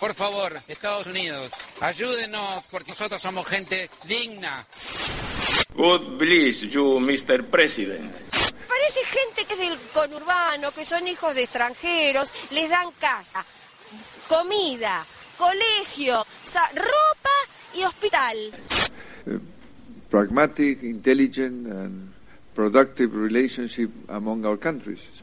Por favor, Estados Unidos, ayúdenos porque nosotros somos gente digna. God bless you, Mr. President. Parece gente que es del conurbano, que son hijos de extranjeros, les dan casa, comida, colegio, ropa y hospital. pragmatic, intelligent and productive relationship among our countries.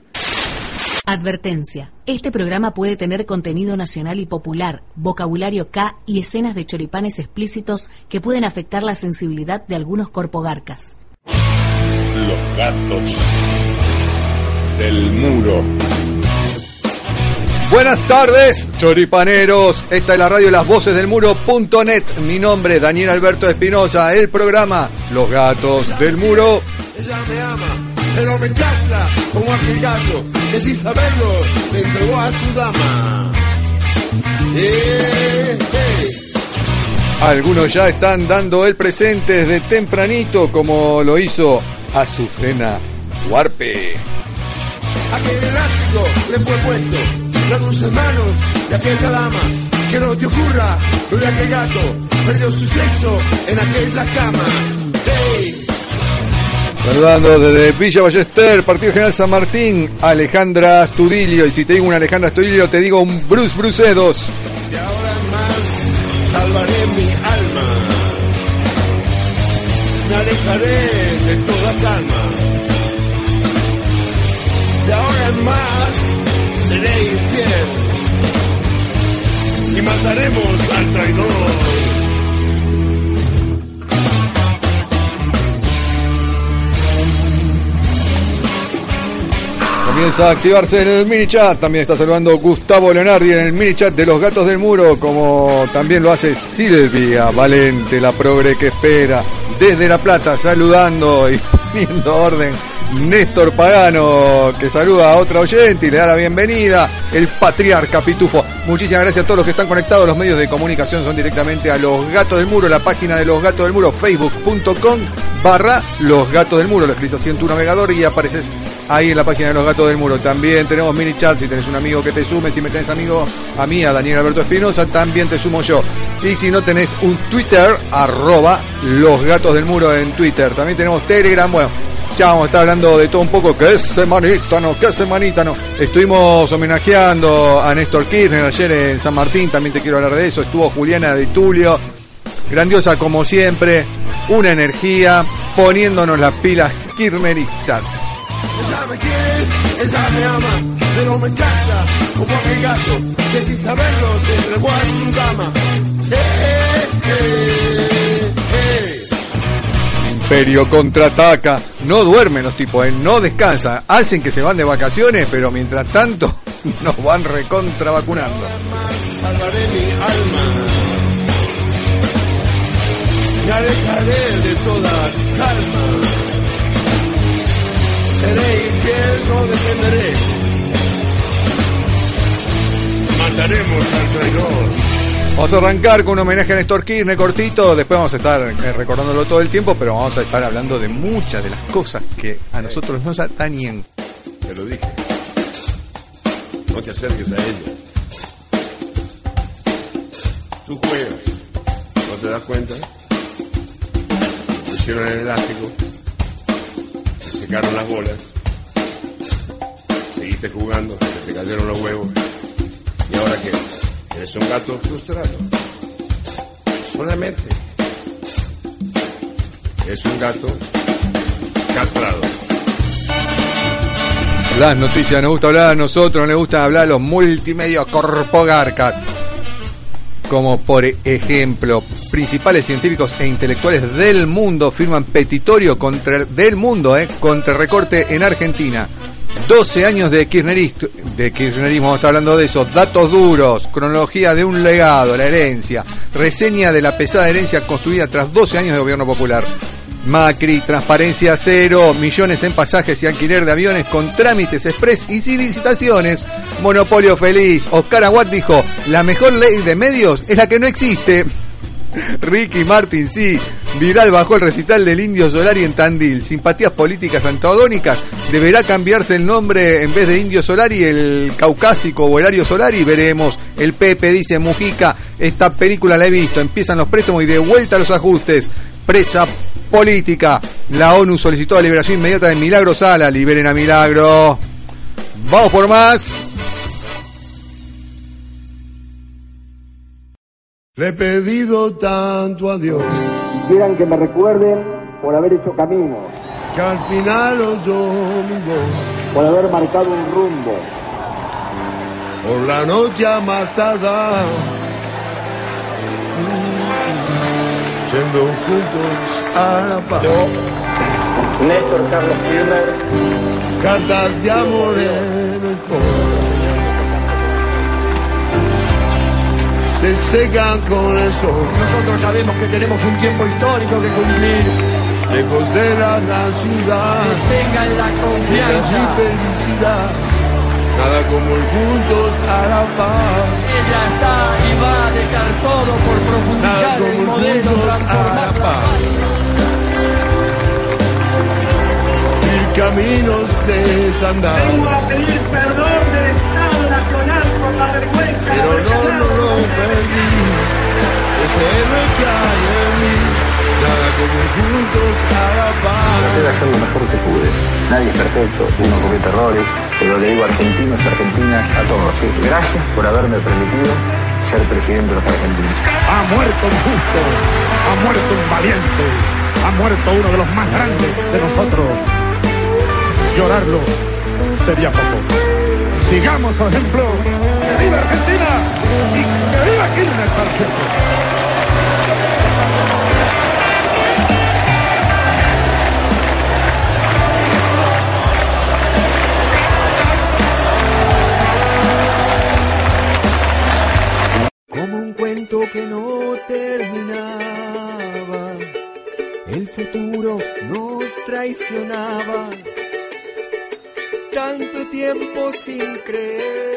Advertencia. Este programa puede tener contenido nacional y popular, vocabulario K y escenas de choripanes explícitos que pueden afectar la sensibilidad de algunos corpogarcas. Los gatos del muro. Buenas tardes, choripaneros. Esta es la radio Las Voces del Muro.net. Mi nombre es Daniel Alberto Espinosa. El programa Los Gatos del Muro. Ella me ama pero me castra como aquel gato que sin saberlo se entregó a su dama. Eh, eh. Algunos ya están dando el presente desde tempranito, como lo hizo Azucena Huarpe. Aquel elástico le fue puesto, las dulces manos de aquella dama. Que no te ocurra lo de aquel gato, perdió su sexo en aquella cama. Hey. Saludando desde Villa Ballester, Partido General San Martín, Alejandra Astudillo. Y si te digo una Alejandra Astudillo, te digo un Bruce Brucedos. Y ahora más salvaré mi alma. Me alejaré de toda calma. Comienza a activarse en el mini chat. También está saludando Gustavo Leonardi en el mini chat de los gatos del muro, como también lo hace Silvia Valente, la progre que espera desde La Plata, saludando y poniendo orden. Néstor Pagano, que saluda a otra oyente y le da la bienvenida. El patriarca Pitufo. Muchísimas gracias a todos los que están conectados. Los medios de comunicación son directamente a Los Gatos del Muro, la página de Los Gatos del Muro, facebook.com barra Los Gatos del Muro. Lo escribes así en tu navegador y apareces ahí en la página de Los Gatos del Muro. También tenemos mini chat, si tenés un amigo que te sume, si me tenés amigo a mí, a Daniel Alberto Espinosa, también te sumo yo. Y si no tenés un Twitter, arroba Los Gatos del Muro en Twitter. También tenemos Telegram, bueno, ya vamos a estar hablando de todo un poco. ¿Qué semanita, no? ¿Qué semanita, no? Estuvimos homenajeando a Néstor Kirchner ayer en San Martín, también te quiero hablar de eso. Estuvo Juliana de Tulio, grandiosa como siempre, una energía, poniéndonos las pilas kirchneristas. Ella me quiere, ella me ama, pero me encanta como aquel gato que sin saberlo se entregó a su dama. Imperio contraataca. No duermen los tipos, ¿eh? no descansan. Hacen que se van de vacaciones, pero mientras tanto nos van recontra vacunando. Salvaré mi alma. Me alejaré de toda calma. Seré infiel, no defenderé. Mataremos al traidor. Vamos a arrancar con un homenaje a Néstor Kirchner cortito, después vamos a estar eh, recordándolo todo el tiempo, pero vamos a estar hablando de muchas de las cosas que a nosotros nos atañen. Te lo dije. No te acerques a ella. Tú juegas. ¿No te das cuenta? Pusieron el elástico. Se secaron las bolas. Seguiste jugando. Te cayeron los huevos. ¿Y ahora qué? Eres un gato frustrado. Solamente. Es un gato castrado. Las noticias nos gusta hablar a nosotros, nos gusta hablar a los multimedios corpogarcas. Como por ejemplo, principales científicos e intelectuales del mundo firman petitorio contra del mundo, eh, contra el recorte en Argentina. 12 años de, kirchnerismo, estar hablando de eso, datos duros, cronología de un legado, la herencia, reseña de la pesada herencia construida tras 12 años de gobierno popular. Macri, transparencia cero, millones en pasajes y alquiler de aviones con trámites express y sin licitaciones. Monopolio feliz. Oscar Aguat dijo, la mejor ley de medios es la que no existe. Ricky Martin, sí. Viral bajo el recital del Indio Solari en Tandil. Simpatías políticas antagónicas. Deberá cambiarse el nombre en vez de Indio Solari, el Caucásico o el Solari. Veremos. El Pepe dice Mujica. Esta película la he visto. Empiezan los préstamos y de vuelta los ajustes. Presa política. La ONU solicitó la liberación inmediata de Milagro Sala. Liberen a Milagro. Vamos por más. Le he pedido tanto a Dios Quieran que me recuerden por haber hecho camino, que al final los domingos, por haber marcado un rumbo, por la noche a más tardar, yendo juntos a la paz. Néstor Carlos Kirchner, cartas de amor se secan con el sol. Nosotros sabemos que tenemos un tiempo histórico que cumplir. Lejos de la gran ciudad. Que tengan la confianza. Y felicidad. Nada como el juntos a la paz. Ella está y va a dejar todo por profundizar Nada como el modelo juntos a la paz. Mil caminos desandar. Vengo a pedir perdón del Estado Nacional. Pero no, no lo perdí. Ese héroe que hay en mí. Nada como juntos a la paz. Traté de hacer lo mejor que pude. Nadie es perfecto, uno comete errores, pero le digo argentinos, argentinas, a todos. ¿sí? Gracias por haberme permitido ser presidente de los argentinos. Ha muerto un justo, ha muerto un valiente, ha muerto uno de los más grandes de nosotros. Llorarlo sería poco. Sigamos su ejemplo. ¡Que viva Argentina! ¡Y que viva Kirchner, por cierto! Como un cuento que no terminaba, el futuro nos traicionaba. Tanto tiempo sin creer,